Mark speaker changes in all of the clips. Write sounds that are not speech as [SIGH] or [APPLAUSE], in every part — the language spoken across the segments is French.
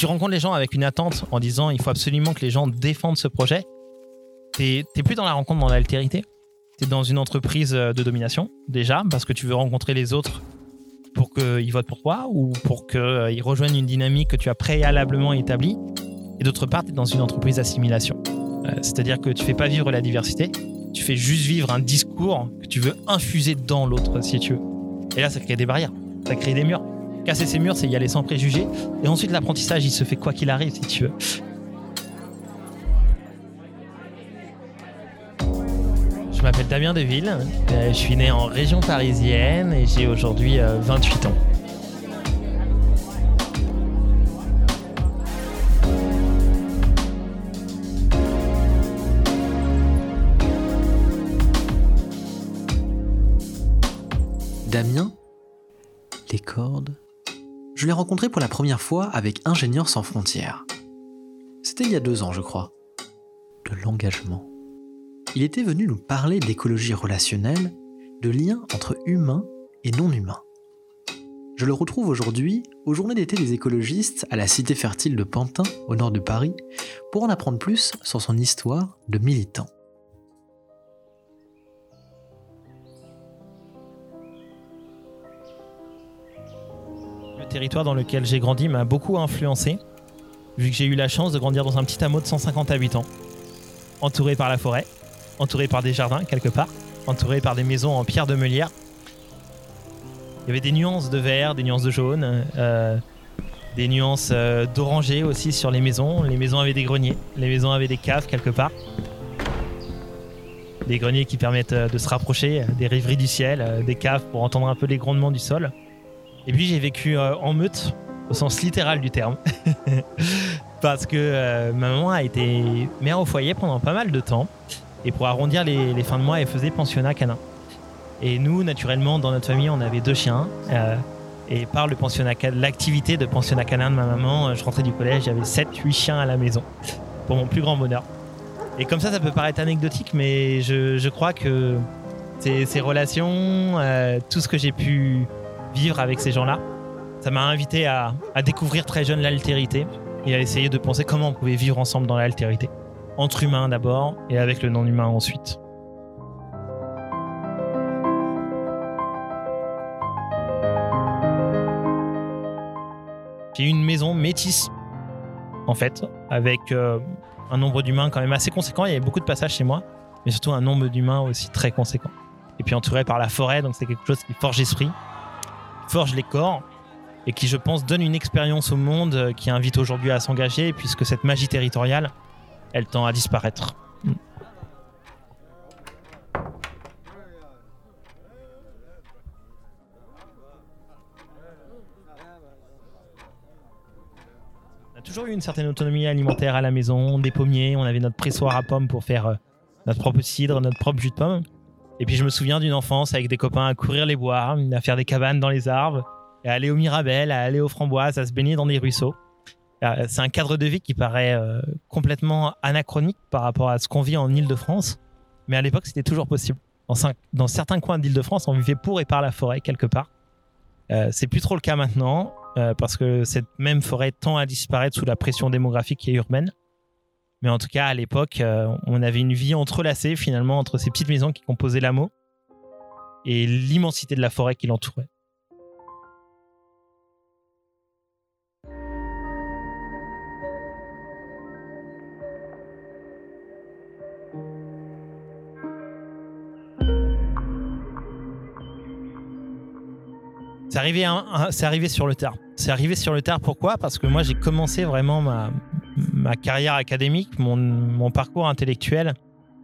Speaker 1: tu rencontres les gens avec une attente en disant il faut absolument que les gens défendent ce projet, t'es plus dans la rencontre, dans l'altérité. T'es dans une entreprise euh, de domination, déjà, parce que tu veux rencontrer les autres pour qu'ils votent pour toi ou pour qu'ils rejoignent une dynamique que tu as préalablement établie. Et d'autre part, tu es dans une entreprise d'assimilation. Euh, c'est-à-dire que tu fais pas vivre la diversité, tu fais juste vivre un discours que tu veux infuser dans l'autre, si tu veux. Et là, ça crée des barrières, ça crée des murs. Casser ces murs, c'est y aller sans préjugés. Et ensuite, l'apprentissage, il se fait quoi qu'il arrive, si tu veux. Je m'appelle Damien Deville, euh, je suis né en région parisienne et j'ai aujourd'hui 28 euh, ans.
Speaker 2: Damien? Je l'ai rencontré pour la première fois avec Ingénieurs sans frontières. C'était il y a deux ans, je crois. De l'engagement il était venu nous parler d'écologie relationnelle, de liens entre humains et non humains. Je le retrouve aujourd'hui aux journées d'été des écologistes à la cité fertile de Pantin, au nord de Paris, pour en apprendre plus sur son histoire de militant.
Speaker 1: Territoire dans lequel j'ai grandi m'a beaucoup influencé, vu que j'ai eu la chance de grandir dans un petit hameau de 150 habitants, entouré par la forêt, entouré par des jardins quelque part, entouré par des maisons en pierre de meulière. Il y avait des nuances de vert, des nuances de jaune, euh, des nuances euh, d'oranger aussi sur les maisons. Les maisons avaient des greniers, les maisons avaient des caves quelque part. Des greniers qui permettent euh, de se rapprocher des rêveries du ciel, des caves pour entendre un peu les grondements du sol. Et puis j'ai vécu en meute, au sens littéral du terme. [LAUGHS] Parce que ma maman a été mère au foyer pendant pas mal de temps. Et pour arrondir les, fins de mois, elle faisait pensionnat canin. Et nous, naturellement, dans notre famille, on avait deux chiens. Euh, et par le pensionnat, l'activité de pensionnat canin de ma maman, euh, je rentrais du collège, j'avais 7-8 chiens à la maison, pour mon plus grand bonheur. Et comme ça, ça peut paraître anecdotique, mais je, crois que ces, relations, euh, tout ce que j'ai pu vivre avec ces gens-là, ça m'a invité à, découvrir très jeune l'altérité et à essayer de penser comment on pouvait vivre ensemble dans l'altérité entre humains d'abord et avec le non-humain ensuite. J'ai une maison métisse, en fait, avec euh, un nombre d'humains quand même assez conséquent. Il y avait beaucoup de passages chez moi, mais surtout un nombre d'humains aussi très conséquent. Et puis entouré par la forêt, donc c'est quelque chose qui forge l'esprit, forge les corps, et qui, je pense, donne une expérience au monde euh, qui invite aujourd'hui à s'engager, puisque cette magie territoriale, elle tend à disparaître. On a toujours eu une certaine autonomie alimentaire à la maison, des pommiers, on avait notre pressoir à pommes pour faire euh, notre propre cidre, notre propre jus de pomme. Et puis je me souviens d'une enfance avec des copains à courir les bois, à faire des cabanes dans les arbres, à aller aux Mirabelles, à aller aux framboises, à se baigner dans des ruisseaux. Euh, c'est un cadre de vie qui paraît euh, complètement anachronique par rapport à ce qu'on vit en Ile-de-France. Mais à l'époque, c'était toujours possible. Dans, certains coins d'Île-de-France, on vivait pour et par la forêt, quelque part. Euh, c'est plus trop le cas maintenant, parce que cette même forêt tend à disparaître sous la pression démographique et urbaine. Mais en tout cas, à l'époque, on avait une vie entrelacée, finalement, entre ces petites maisons qui composaient l'hameau et l'immensité de la forêt qui l'entourait. C'est arrivé, arrivé sur le tard. C'est arrivé sur le tard. Pourquoi? Parce que moi, j'ai commencé vraiment ma, ma carrière académique, mon, parcours intellectuel,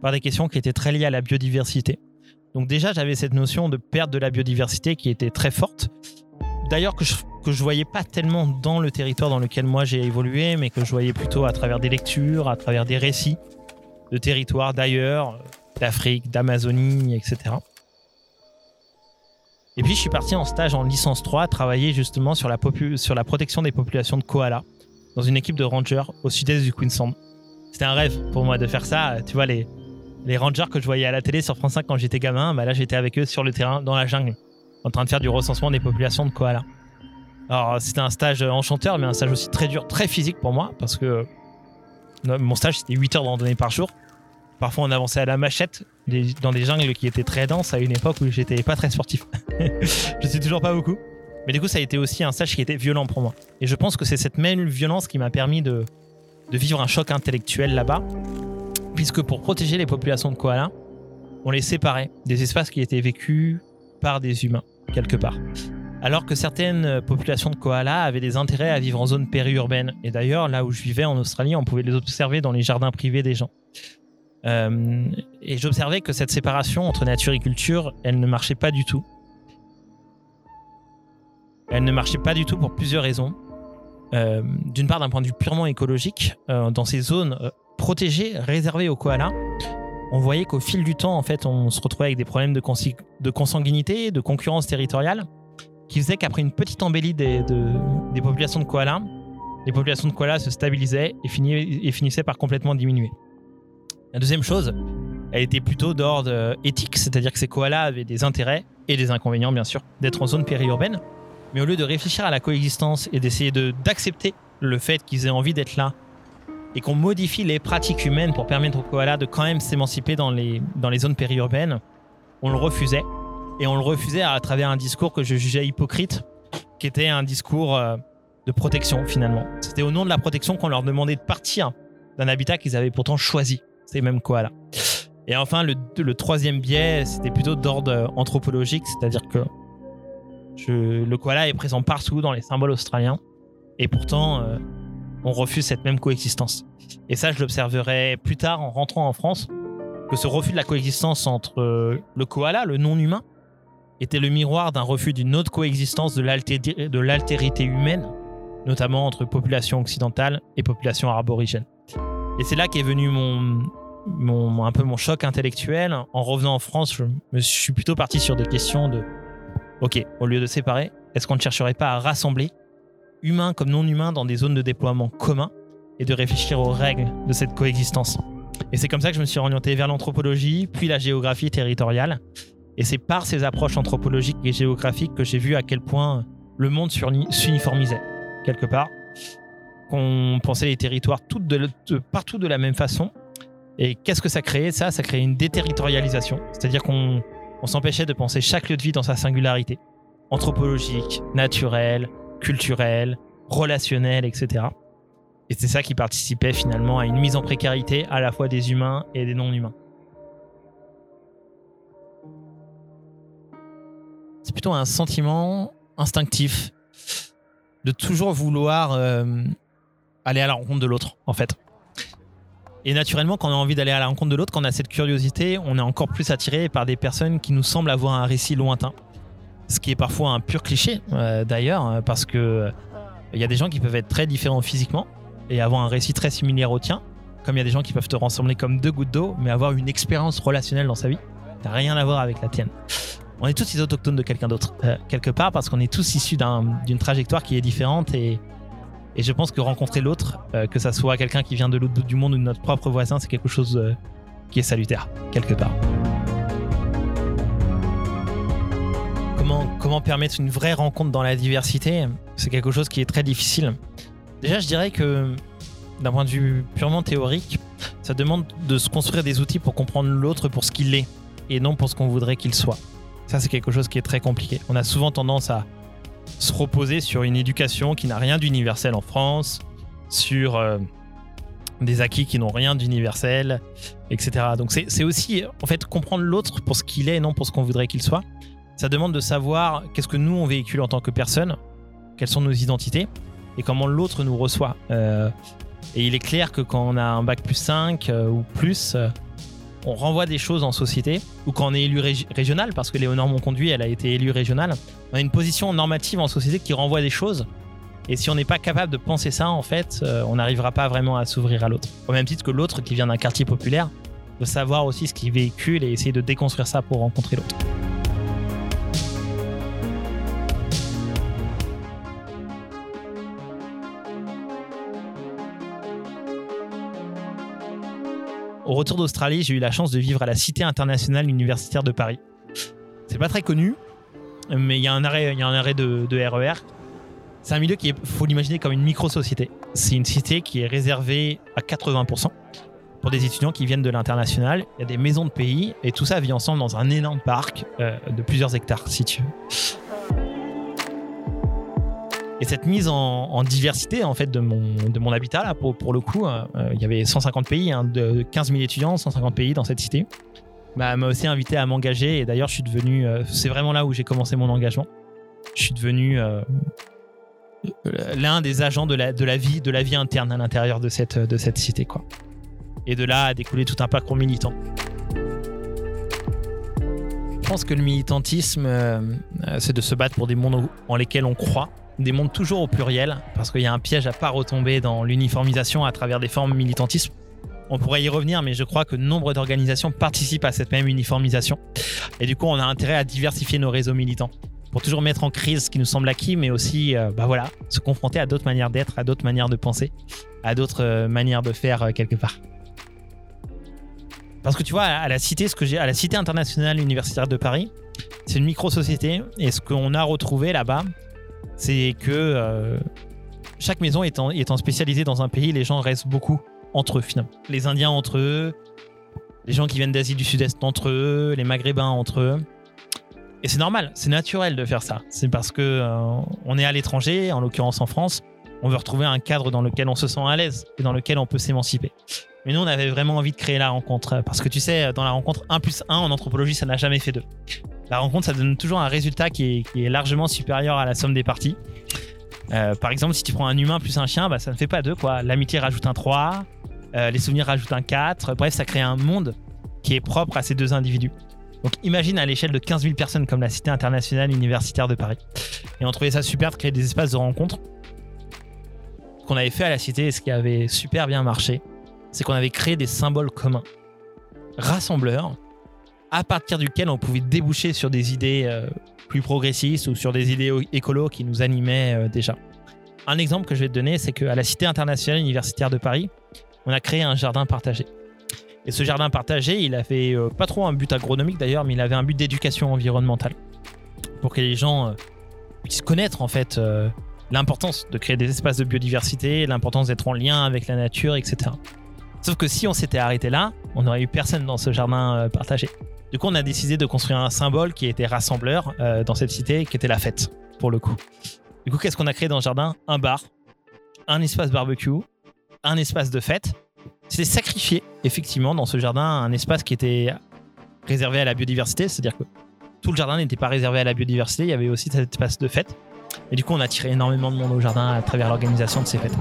Speaker 1: par des questions qui étaient très liées à la biodiversité. Donc déjà, j'avais cette notion de perte de la biodiversité qui était très forte. D'ailleurs, que je que je voyais pas tellement dans le territoire dans lequel moi j'ai évolué, mais que je voyais plutôt à travers des lectures, à travers des récits de territoires d'ailleurs, d'Afrique, d'Amazonie, etc. Et puis je suis parti en stage en licence 3, travailler justement sur la, sur la protection des populations de koalas dans une équipe de rangers au sud-est du Queensland. C'était un rêve pour moi de faire ça. Tu vois, les, les rangers que je voyais à la télé sur France 5 quand j'étais gamin, bah là j'étais avec eux sur le terrain, dans la jungle, en train de faire du recensement des populations de koalas. Alors, c'était un stage enchanteur, mais un stage aussi très dur, très physique pour moi, parce que euh, mon stage, c'était 8 heures de randonnée par jour. Parfois, on avançait à la machette dans des jungles qui étaient très denses à une époque où j'étais pas très sportif. [LAUGHS] je suis toujours pas beaucoup. Mais du coup, ça a été aussi un stage qui était violent pour moi. Et je pense que c'est cette même violence qui m'a permis de, vivre un choc intellectuel là-bas. Puisque pour protéger les populations de koalas, on les séparait des espaces qui étaient vécus par des humains, quelque part. Alors que certaines populations de koalas avaient des intérêts à vivre en zone périurbaine. Et d'ailleurs, là où je vivais en Australie, on pouvait les observer dans les jardins privés des gens. Euh, et j'observais que cette séparation entre nature et culture, elle ne marchait pas du tout. Elle ne marchait pas du tout pour plusieurs raisons. Euh, d'une part, d'un point de vue purement écologique, euh, dans ces zones protégées, réservées aux koalas, on voyait qu'au fil du temps, en fait, on se retrouvait avec des problèmes de, de consanguinité, de concurrence territoriale, qui faisaient qu'après une petite embellie des, des, populations de koalas, les populations de koalas se stabilisaient et, et finissaient par complètement diminuer. La deuxième chose, elle était plutôt d'ordre éthique, c'est-à-dire que ces koalas avaient des intérêts et des inconvénients, bien sûr, d'être en zone périurbaine. Mais au lieu de réfléchir à la coexistence et d'essayer d'accepter le fait qu'ils aient envie d'être là et qu'on modifie les pratiques humaines pour permettre aux koalas de quand même s'émanciper dans les, dans les zones périurbaines, on le refusait. Et on le refusait à travers un discours que je jugeais hypocrite, qui était un discours euh, de protection finalement. C'était au nom de la protection qu'on leur demandait de partir d'un habitat qu'ils avaient pourtant choisi, ces mêmes koalas. Et enfin, le, le troisième biais, c'était plutôt d'ordre anthropologique, c'est-à-dire que le koala est présent partout dans les symboles australiens. Et pourtant, euh, on refuse cette même coexistence. Et ça, je l'observerai plus tard en rentrant en France, que ce refus de la coexistence entre euh, le koala, le non-humain, était le miroir d'un refus d'une autre coexistence de l'altérité humaine, notamment entre population occidentale et population aborigène. Et c'est là qu'est venu mon, un peu mon choc intellectuel. En revenant en France, je me suis plutôt parti sur des questions de Ok, au lieu de séparer, est-ce qu'on ne chercherait pas à rassembler humains comme non humains dans des zones de déploiement communs et de réfléchir aux règles de cette coexistence? Et c'est comme ça que je me suis orienté vers l'anthropologie, puis la géographie territoriale. Et c'est par ces approches anthropologiques et géographiques que j'ai vu à quel point le monde s'uniformisait, quelque part, qu'on pensait les territoires partout de la même façon. Et qu'est-ce que ça créait? Ça, ça créait une déterritorialisation. C'est-à-dire qu'on on s'empêchait de penser chaque lieu de vie dans sa singularité, anthropologique, naturelle, culturelle, relationnelle, etc. Et c'est ça qui participait finalement à une mise en précarité à la fois des humains et des non-humains. C'est plutôt un sentiment instinctif de toujours vouloir euh, aller à la rencontre de l'autre, en fait. Et naturellement, quand on a envie d'aller à la rencontre de l'autre, quand on a cette curiosité, on est encore plus attiré par des personnes qui nous semblent avoir un récit lointain. Ce qui est parfois un pur cliché, euh, d'ailleurs, euh, parce que euh, il y a des gens qui peuvent être très différents physiquement et avoir un récit très similaire au tien, comme il y a des gens qui peuvent te ressembler comme deux gouttes d'eau, mais avoir une expérience relationnelle dans sa vie, n'a rien à voir avec la tienne. On est tous les autochtones de quelqu'un d'autre, quelque part, parce qu'on est tous issus d'une trajectoire qui est différente et je pense que rencontrer l'autre, euh, que ça soit quelqu'un qui vient de l'autre bout du monde ou de notre propre voisin, c'est quelque chose euh, qui est salutaire, quelque part. Comment, comment permettre une vraie rencontre dans la diversité C'est quelque chose qui est très difficile. Déjà, je dirais que d'un point de vue purement théorique, ça demande de se construire des outils pour comprendre l'autre pour ce qu'il est et non pour ce qu'on voudrait qu'il soit. Ça, c'est quelque chose qui est très compliqué. On a souvent tendance à se reposer sur une éducation qui n'a rien d'universel en France, sur euh, des acquis qui n'ont rien d'universel, etc. Donc c'est aussi en fait comprendre l'autre pour ce qu'il est et non pour ce qu'on voudrait qu'il soit. Ça demande de savoir qu'est-ce que nous on véhicule en tant que personne, quelles sont nos identités et comment l'autre nous reçoit. Euh, et il est clair que quand on a un bac plus 5 euh, ou plus, on renvoie des choses en société, ou quand on est élu régional, parce que Léonore Monconduit, elle a été élue régionale, on a une position normative en société qui renvoie des choses. Et si on n'est pas capable de penser ça, en fait, euh, on n'arrivera pas vraiment à s'ouvrir à l'autre. Au même titre que l'autre qui vient d'un quartier populaire, de savoir aussi ce qu'il véhicule et essayer de déconstruire ça pour rencontrer l'autre. Au retour d'Australie, j'ai eu la chance de vivre à la Cité internationale universitaire de Paris. C'est pas très connu, mais il y a un arrêt, il y a un arrêt de, RER. C'est un milieu qui est, faut l'imaginer comme une micro-société. C'est une cité qui est réservée à 80% pour des étudiants qui viennent de l'international. Il y a des maisons de pays et tout ça vit ensemble dans un énorme parc euh, de plusieurs hectares, si tu veux. Et cette mise en, diversité en fait de mon, de mon habitat là, pour, pour le coup, euh, il y avait 150 pays, hein, de 15 000 étudiants, 150 pays dans cette cité. Bah, m'a aussi invité à m'engager et d'ailleurs je suis devenu, euh, c'est vraiment là où j'ai commencé mon engagement. Je suis devenu l'un des agents de la, de la vie, de la vie interne à l'intérieur de cette, de cette cité quoi. Et de là a découlé tout un parcours militant. Je pense que le militantisme, euh, euh, c'est de se battre pour des mondes en lesquels on croit, des mondes toujours au pluriel, parce qu'il y a un piège à pas retomber dans l'uniformisation à travers des formes militantisme. On pourrait y revenir, mais je crois que nombre d'organisations participent à cette même uniformisation. Et du coup, on a intérêt à diversifier nos réseaux militants pour toujours mettre en crise ce qui nous semble acquis, mais aussi, euh, bah voilà, se confronter à d'autres manières d'être, à d'autres manières de penser, à d'autres manières de faire quelque part. Parce que tu vois, à la cité, ce que j'ai, à la cité internationale universitaire de Paris, c'est une micro-société. Et ce qu'on a retrouvé là-bas, c'est que euh, chaque maison étant spécialisée dans un pays, les gens restent beaucoup entre eux finalement. Les Indiens entre eux, les gens qui viennent d'Asie du Sud-Est entre eux, les Maghrébins entre eux. Et c'est normal, c'est naturel de faire ça. C'est parce que euh, on est à l'étranger, en l'occurrence en France, on veut retrouver un cadre dans lequel on se sent à l'aise et dans lequel on peut s'émanciper. Mais nous, on avait vraiment envie de créer la rencontre. Parce que tu sais, dans la rencontre 1 plus 1 en anthropologie, ça n'a jamais fait 2. La rencontre, ça donne toujours un résultat qui est, largement supérieur à la somme des parties. Euh, par exemple, si tu prends un humain plus un chien, bah, ça ne fait pas 2. L'amitié rajoute un 3, euh, les souvenirs rajoutent un 4. Bref, ça crée un monde qui est propre à ces deux individus. Donc imagine à l'échelle de 15 000 personnes comme la Cité internationale universitaire de Paris. Et on trouvait ça super de créer des espaces de rencontre. Ce qu'on avait fait à la Cité ce qui avait super bien marché, c'est qu'on avait créé des symboles communs, rassembleurs, à partir duquel on pouvait déboucher sur des idées euh, plus progressistes ou sur des idées écolos qui nous animaient euh, déjà. Un exemple que je vais te donner, c'est qu'à la Cité internationale universitaire de Paris, on a créé un jardin partagé. Et ce jardin partagé, il avait euh, pas trop un but agronomique d'ailleurs, mais il avait un but d'éducation environnementale. Pour que les gens puissent connaître en fait l'importance de créer des espaces de biodiversité, l'importance d'être en lien avec la nature, etc. Sauf que si on s'était arrêté là, on n'aurait eu personne dans ce jardin euh, partagé. Du coup, on a décidé de construire un symbole qui était rassembleur euh, dans cette cité, qui était la fête, pour le coup. Du coup, qu'est-ce qu'on a créé dans le jardin? Un bar, un espace barbecue, un espace de fête. C'était sacrifié, effectivement, dans ce jardin, un espace qui était réservé à la biodiversité, c'est-à-dire que tout le jardin n'était pas réservé à la biodiversité, il y avait aussi cet espace de fête. Et du coup, on a tiré énormément de monde au jardin à travers l'organisation de ces fêtes.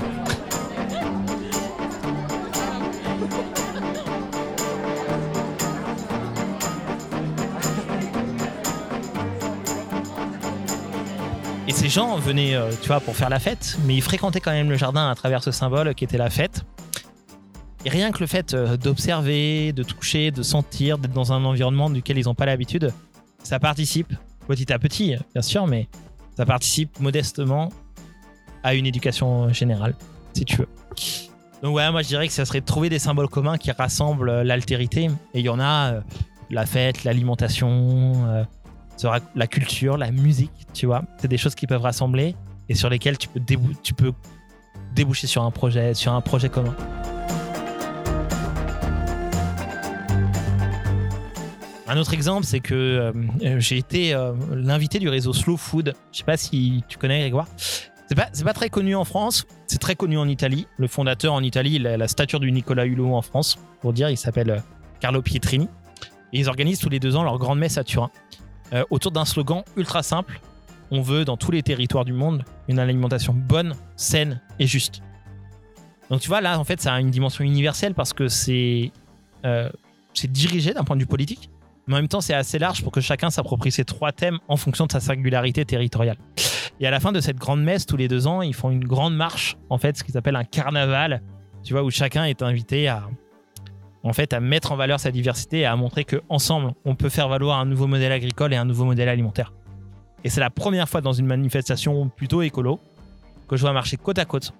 Speaker 1: ces gens venaient, euh, tu vois, pour faire la fête, mais ils fréquentaient quand même le jardin à travers ce symbole qui était la fête. Et rien que le fait euh, d'observer, de toucher, de sentir, d'être dans un environnement duquel ils n'ont pas l'habitude, ça participe, petit à petit, bien sûr, mais ça participe modestement à une éducation générale, si tu veux. Donc ouais, moi je dirais que ça serait de trouver des symboles communs qui rassemblent l'altérité. Et il y en a, euh, la fête, l'alimentation, la culture, la musique, tu vois. C'est des choses qui peuvent rassembler et sur lesquelles tu peux, tu peux déboucher sur un projet, sur un projet commun. Un autre exemple, c'est que euh, j'ai été euh, l'invité du réseau Slow Food. Je sais pas si tu connais Grégoire. C'est pas, pas très connu en France, c'est très connu en Italie. Le fondateur en Italie, il a la stature du Nicolas Hulot en France, pour dire, il s'appelle euh, Carlo Pietrini. Et ils organisent tous les deux ans leur grande messe à Turin. Euh, autour d'un slogan ultra simple. On veut dans tous les territoires du monde une alimentation bonne, saine et juste. Donc tu vois, là, en fait, ça a une dimension universelle parce que c'est euh, dirigé d'un point de vue politique, mais en même temps, c'est assez large pour que chacun s'approprie ces trois thèmes en fonction de sa singularité territoriale. Et à la fin de cette grande messe, tous les deux ans, ils font une grande marche, en fait, ce qu'ils appellent un carnaval, tu vois, où chacun est invité à, en fait à mettre en valeur sa diversité et à montrer qu'ensemble, on peut faire valoir un nouveau modèle agricole et un nouveau modèle alimentaire. Et c'est la première fois dans une manifestation plutôt écolo que je vois marcher côte à côte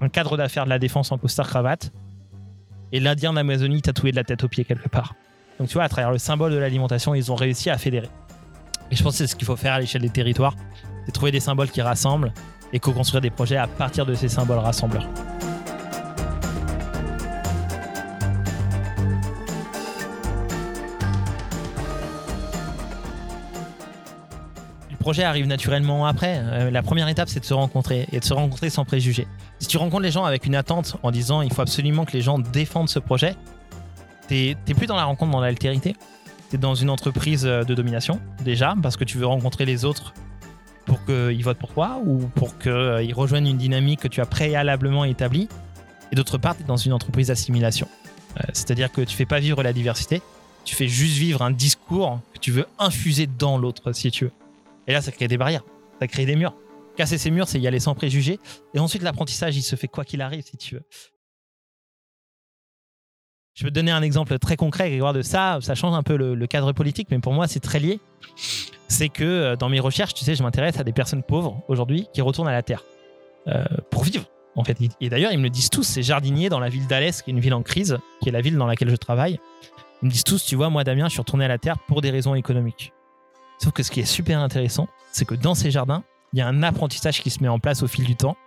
Speaker 1: un cadre d'affaires de la défense en costard cravate et l'Indien d'Amazonie tatoué de la tête aux pieds quelque part. Donc tu vois, à travers le symbole de l'alimentation, ils ont réussi à fédérer. Et je pense que c'est ce qu'il faut faire à l'échelle des territoires, c'est trouver des symboles qui rassemblent et co-construire des projets à partir de ces symboles rassembleurs. Le projet arrive naturellement après. Euh, la première étape, c'est de se rencontrer et de se rencontrer sans préjugés. Si tu rencontres les gens avec une attente en disant il faut absolument que les gens défendent ce projet, t'es plus dans la rencontre, dans l'altérité? T'es dans une entreprise de domination, déjà, parce que tu veux rencontrer les autres pour qu'ils votent pour toi ou pour qu'ils rejoignent une dynamique que tu as préalablement établie? Et d'autre part, tu es dans une entreprise d'assimilation. Euh, c'est-à-dire que tu fais pas vivre la diversité, tu fais juste vivre un discours que tu veux infuser dans l'autre, si tu veux. Et là, ça crée des barrières, ça crée des murs. Casser ces murs, c'est y aller sans préjugés. Et ensuite, l'apprentissage, il se fait quoi qu'il arrive, si tu veux. Je peux te donner un exemple très concret, Grégoire, de ça. Ça change un peu le cadre politique, mais pour moi, c'est très lié c'est que euh, dans mes recherches, tu sais, je m'intéresse à des personnes pauvres aujourd'hui qui retournent à la terre euh, pour vivre. En fait. Et d'ailleurs, ils me le disent tous, ces jardiniers dans la ville d'Alès, qui est une ville en crise, qui est la ville dans laquelle je travaille. Ils me disent tous, tu vois, moi, Damien, je suis retourné à la terre pour des raisons économiques. Sauf que ce qui est super intéressant, c'est que dans ces jardins, il y a un apprentissage qui se met en place au fil du temps,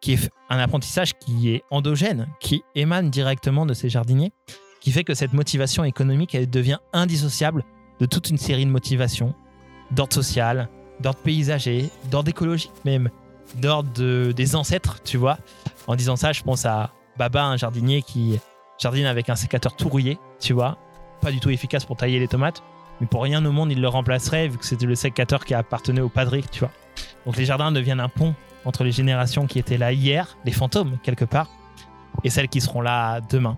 Speaker 1: qui est un apprentissage qui est endogène, qui émane directement de ces jardiniers, qui fait que cette motivation économique, elle devient indissociable de toute une série de motivations d'ordre social, d'ordre paysager, d'ordre écologique même, d'ordre de, des ancêtres, tu vois. En disant ça, je pense à Baba, un jardinier qui jardine avec un sécateur tout rouillé, tu vois. Pas du tout efficace pour tailler les tomates, mais pour rien au monde, il le remplacerait vu que c'était le sécateur qui appartenait au padric, tu vois. Donc les jardins deviennent un pont entre les générations qui étaient là hier, les fantômes quelque part, et celles qui seront là demain.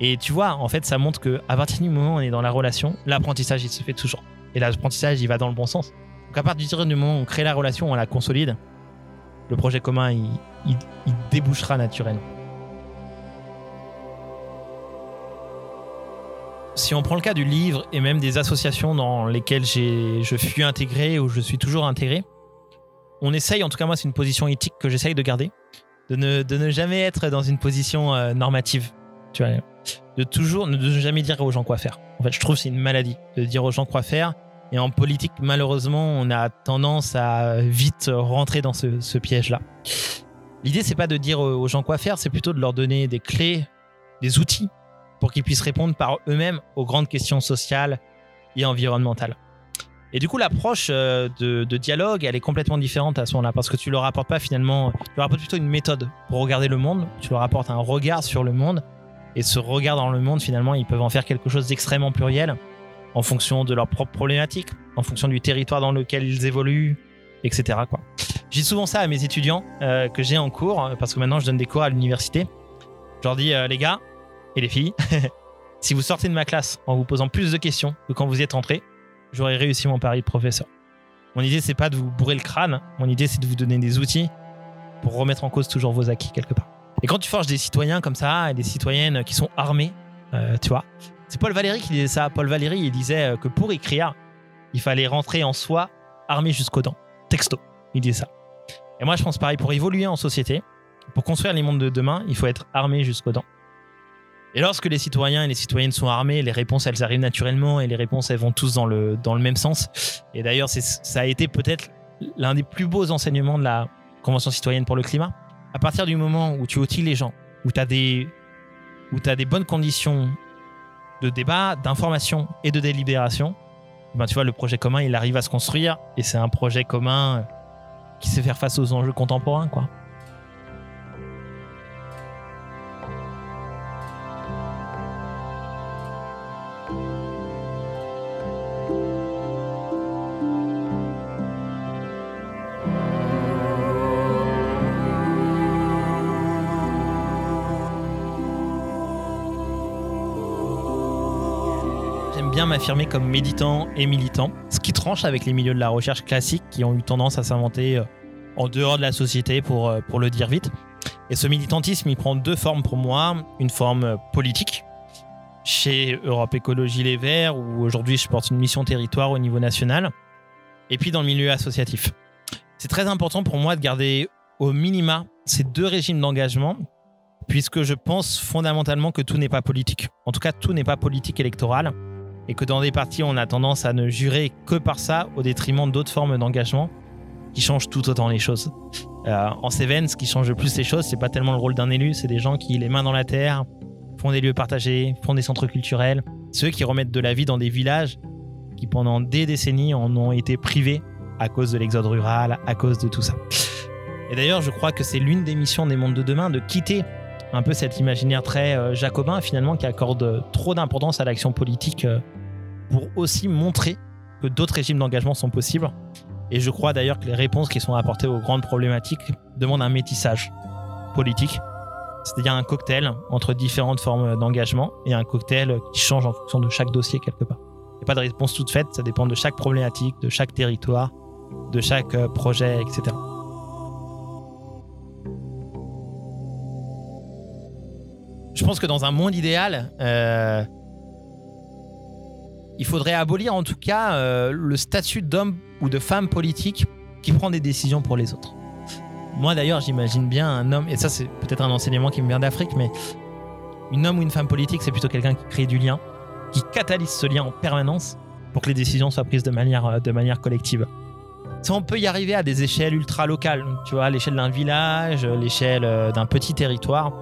Speaker 1: Et tu vois, en fait, ça montre que à partir du moment où on est dans la relation, l'apprentissage, il se fait toujours. Et l'apprentissage, il va dans le bon sens. Donc à partir du moment où on crée la relation, on la consolide, le projet commun, il, il débouchera naturellement. Si on prend le cas du livre et même des associations dans lesquelles je suis intégré ou je suis toujours intégré, on essaye, en tout cas moi c'est une position éthique que j'essaye de garder, de ne, de ne jamais être dans une position euh, normative. Tu vois, de toujours ne jamais dire aux gens quoi faire. En fait, je trouve c'est une maladie de dire aux gens quoi faire. Et en politique, malheureusement, on a tendance à vite rentrer dans ce, piège-là. L'idée, c'est pas de dire aux gens quoi faire, c'est plutôt de leur donner des clés, des outils pour qu'ils puissent répondre par eux-mêmes aux grandes questions sociales et environnementales. Et du coup, l'approche euh, de, dialogue, elle est complètement différente à ce moment-là, parce que tu leur apportes pas finalement, tu leur apportes plutôt une méthode pour regarder le monde, tu leur apportes un regard sur le monde, et ce regard dans le monde, finalement, ils peuvent en faire quelque chose d'extrêmement pluriel en fonction de leurs propres problématiques, en fonction du territoire dans lequel ils évoluent, etc. Quoi. Dis souvent ça à mes étudiants euh, que j'ai en cours, parce que maintenant je donne des cours à l'université. Je leur dis, euh, les gars et les filles, [LAUGHS] si vous sortez de ma classe en vous posant plus de questions que quand vous y êtes entrés, j'aurai réussi mon pari de professeur. Mon idée, c'est pas de vous bourrer le crâne, mon idée, c'est de vous donner des outils pour remettre en cause toujours vos acquis quelque part. Et quand tu forges des citoyens comme ça, et des citoyennes qui sont armés, euh, tu vois, c'est Paul Valéry qui disait ça. Paul Valéry, il disait euh, que pour écrire, il fallait rentrer en soi armé jusqu'aux dents. Texto, il disait ça. Et moi, je pense pareil, pour évoluer en société, pour construire les mondes de demain, il faut être armé jusqu'aux dents. Et lorsque les citoyens et les citoyennes sont armés, les réponses, elles arrivent naturellement et les réponses, elles vont tous dans le, dans le même sens. Et d'ailleurs, ça a été peut-être l'un des plus beaux enseignements de la Convention citoyenne pour le climat à partir du moment où tu outils les gens, où tu as des des bonnes conditions de débat, d'information et de délibération, ben tu vois, le projet commun, il arrive à se construire et c'est un projet commun qui sait faire face aux enjeux contemporains, quoi. Bien m'affirmer comme méditant et militant, ce qui tranche avec les milieux de la recherche classiques qui ont eu tendance à s'inventer euh, en dehors de la société pour, euh, pour le dire vite. Et ce militantisme, il prend deux formes pour moi. Une forme euh, politique, chez Europe Écologie Les Verts, où aujourd'hui je porte une mission territoire au niveau national, et puis dans le milieu associatif. C'est très important pour moi de garder au minima ces deux régimes d'engagement, puisque je pense fondamentalement que tout n'est pas politique. En tout cas, tout n'est pas politique électorale et que dans des partis, on a tendance à ne jurer que par ça au détriment d'autres formes d'engagement qui changent tout autant les choses. Euh, en Cévennes, ce qui change le plus les choses, c'est pas tellement le rôle d'un élu, c'est des gens qui, les mains dans la terre, font des lieux partagés, font des centres culturels, ceux qui remettent de la vie dans des villages qui pendant des décennies en ont été privés à cause de l'exode rural, à cause de tout ça. Et d'ailleurs, je crois que c'est l'une des missions des mondes de demain de quitter un peu cet imaginaire très euh, jacobin finalement qui accorde trop d'importance à l'action politique euh, pour aussi montrer que d'autres régimes d'engagement sont possibles. Et je crois d'ailleurs que les réponses qui sont apportées aux grandes problématiques demandent un métissage politique, c'est-à-dire un cocktail entre différentes formes d'engagement et un cocktail qui change en fonction de chaque dossier quelque part. Il n'y a pas de réponse toute faite, ça dépend de chaque problématique, de chaque territoire, de chaque euh, projet, etc. Je pense que dans un monde idéal, euh, il faudrait abolir en tout cas euh, le statut d'homme ou de femme politique qui prend des décisions pour les autres. Moi d'ailleurs, j'imagine bien un homme, et ça c'est peut-être un enseignement qui me vient d'Afrique, mais une homme ou une femme politique, c'est plutôt quelqu'un qui crée du lien, qui catalyse ce lien en permanence pour que les décisions soient prises de manière, euh, de manière collective. Ça, on peut y arriver à des échelles ultra locales, tu vois, l'échelle d'un village, l'échelle d'un petit territoire.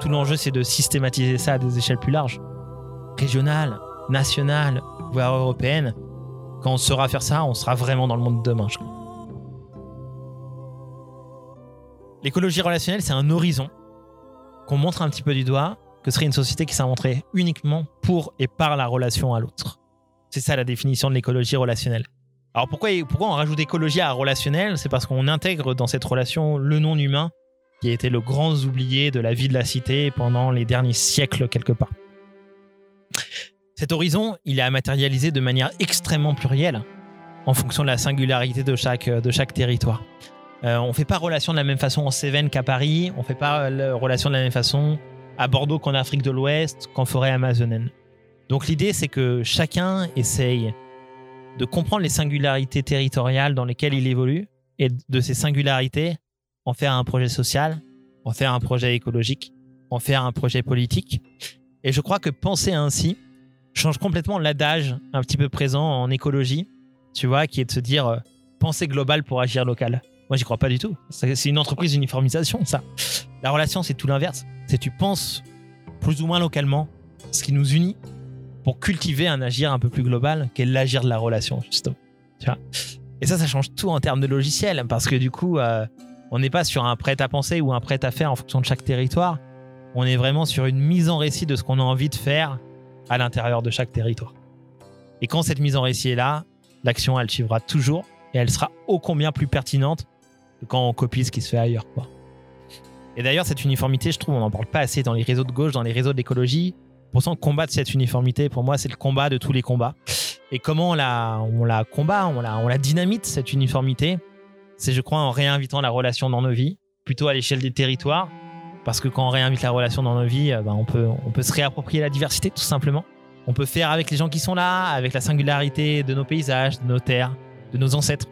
Speaker 1: Tout l'enjeu, c'est de systématiser ça à des échelles plus larges, régionales, nationales, voire européennes. Quand on saura faire ça, on sera vraiment dans le monde de demain, je crois. L'écologie relationnelle, c'est un horizon qu'on montre un petit peu du doigt, que serait une société qui s'inventerait uniquement pour et par la relation à l'autre. C'est ça la définition de l'écologie relationnelle. Alors pourquoi, pourquoi on rajoute écologie à relationnel? C'est parce qu'on intègre dans cette relation le non-humain qui a été le grand oublié de la vie de la cité pendant les derniers siècles quelque part. Cet horizon, il est à matérialiser de manière extrêmement plurielle en fonction de la singularité de chaque, de chaque territoire. Euh, on ne fait pas relation de la même façon en Cévennes qu'à Paris, on ne fait pas relation de la même façon à Bordeaux qu'en Afrique de l'Ouest, qu'en forêt amazonienne. Donc l'idée, c'est que chacun essaye de comprendre les singularités territoriales dans lesquelles il évolue et de ces singularités en faire un projet social, en faire un projet écologique, en faire un projet politique. Et je crois que penser ainsi change complètement l'adage un petit peu présent en écologie, tu vois, qui est de se dire euh, penser global pour agir local. Moi, j'y crois pas du tout. C'est une entreprise d'uniformisation, ça. La relation, c'est tout l'inverse. C'est tu penses plus ou moins localement ce qui nous unit pour cultiver un agir un peu plus global qu'est l'agir de la relation, justement. Et ça, ça change tout en termes de logiciel, parce que du coup, euh, on n'est pas sur un prêt à penser ou un prêt à faire en fonction de chaque territoire. On est vraiment sur une mise en récit de ce qu'on a envie de faire à l'intérieur de chaque territoire. Et quand cette mise en récit est là, l'action, elle suivra toujours et elle sera ô combien plus pertinente que quand on copie ce qui se fait ailleurs. Et d'ailleurs, cette uniformité, je trouve, on n'en parle pas assez dans les réseaux de gauche, dans les réseaux d'écologie. Pour combattre cette uniformité, pour moi, c'est le combat de tous les combats. Et comment on la, combat, on la dynamite, cette uniformité? C'est, je crois, en réinvitant la relation dans nos vies, plutôt à l'échelle des territoires. Parce que quand on réinvite la relation dans nos vies, euh, ben, on, peut, on peut se réapproprier la diversité, tout simplement. On peut faire avec les gens qui sont là, avec la singularité de nos paysages, de nos terres, de nos ancêtres,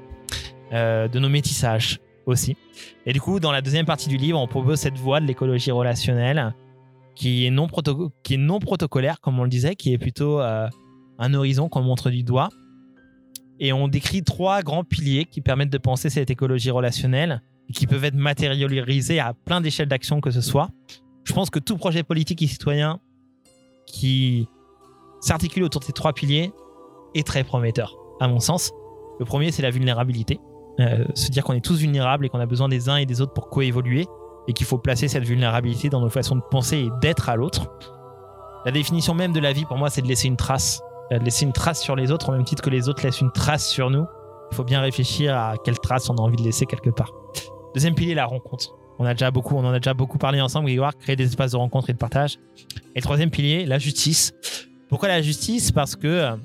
Speaker 1: euh, de nos métissages aussi. Et du coup, dans la deuxième partie du livre, on propose cette voie de l'écologie relationnelle qui est, non qui est non protocolaire, comme on le disait, qui est plutôt euh, un horizon qu'on montre du doigt et on décrit trois grands piliers qui permettent de penser cette écologie relationnelle et qui peuvent être matérialisés à plein d'échelles d'action que ce soit. Je pense que tout projet politique et citoyen qui s'articule autour de ces trois piliers est très prometteur, à mon sens. Le premier, c'est la vulnérabilité. Euh, se dire qu'on est tous vulnérables et qu'on a besoin des uns et des autres pour coévoluer et qu'il faut placer cette vulnérabilité dans nos façons de penser et d'être à l'autre. La définition même de la vie, pour moi, c'est de laisser une trace de laisser une trace sur les autres, au même titre que les autres laissent une trace sur nous. Il faut bien réfléchir à quelle trace on a envie de laisser quelque part. Deuxième pilier, la rencontre. On, a en a déjà beaucoup parlé ensemble, Grégoire, créer des espaces de rencontre et de partage. Et le troisième pilier, la justice. Pourquoi la justice? Parce que euh,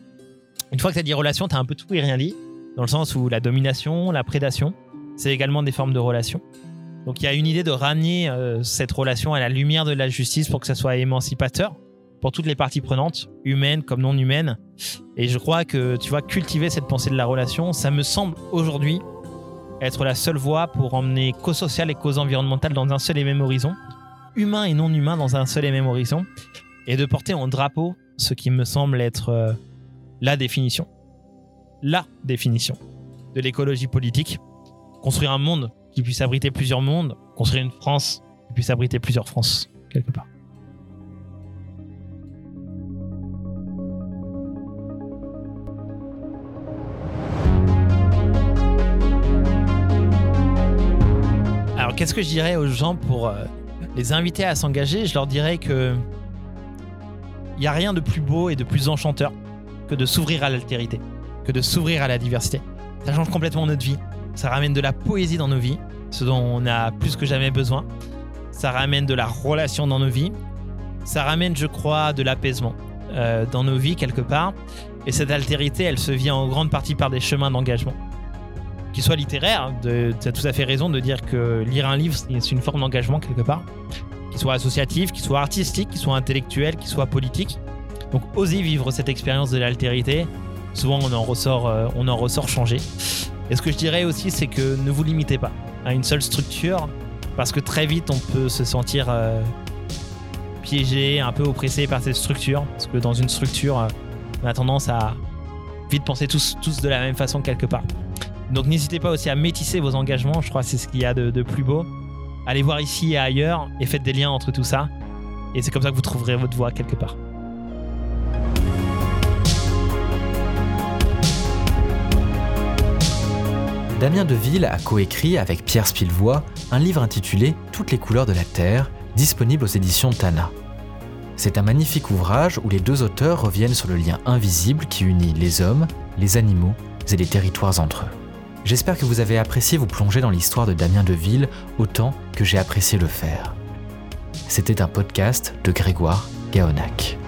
Speaker 1: une fois que tu as dit relation, tu as un peu tout et rien dit, dans le sens où la domination, la prédation, c'est également des formes de relation. Donc il y a une idée de ramener euh, cette relation à la lumière de la justice pour que ça soit émancipateur, pour toutes les parties prenantes, humaines comme non humaines. Et je crois que, tu vois, cultiver cette pensée de la relation, ça me semble aujourd'hui être la seule voie pour emmener cause sociale et cause environnementale dans un seul et même horizon, humain et non humain dans un seul et même horizon, et de porter en drapeau ce qui me semble être euh, la définition, la définition de l'écologie politique, construire un monde qui puisse abriter plusieurs mondes, construire une France qui puisse abriter plusieurs France, quelque part. Qu'est-ce que je dirais aux gens pour euh, les inviter à s'engager? Je leur dirais que il n'y a rien de plus beau et de plus enchanteur que de s'ouvrir à l'altérité, que de s'ouvrir à la diversité. Ça change complètement notre vie. Ça ramène de la poésie dans nos vies, ce dont on a plus que jamais besoin. Ça ramène de la relation dans nos vies. Ça ramène, je crois, de l'apaisement euh, dans nos vies quelque part. Et cette altérité, elle se vit en grande partie par des chemins d'engagement. Qui soient littéraires, tu as tout à fait raison de dire que lire un livre, c'est une forme d'engagement quelque part. Qui soit associatif, qui soit artistique, qui soit intellectuel, qui soit politique. Donc osez vivre cette expérience de l'altérité. Souvent on en ressort, euh, on en ressort changé. Et ce que je dirais aussi, c'est que ne vous limitez pas à une seule structure, parce que très vite on peut se sentir euh, piégé, un peu oppressé par cette structure, parce que dans une structure, euh, on a tendance à vite penser tous, tous de la même façon quelque part. Donc n'hésitez pas aussi à métisser vos engagements, je crois que c'est ce qu'il y a de, plus beau. Allez voir ici et ailleurs et faites des liens entre tout ça. Et c'est comme ça que vous trouverez votre voie quelque part.
Speaker 2: Damien Deville a coécrit avec Pierre Spilvois un livre intitulé Toutes les couleurs de la Terre, disponible aux éditions Tana. C'est un magnifique ouvrage où les deux auteurs reviennent sur le lien invisible qui unit les hommes, les animaux et les territoires entre eux. J'espère que vous avez apprécié vous plonger dans l'histoire de Damien Deville autant que j'ai apprécié le faire. C'était un podcast de Grégoire Gaonac.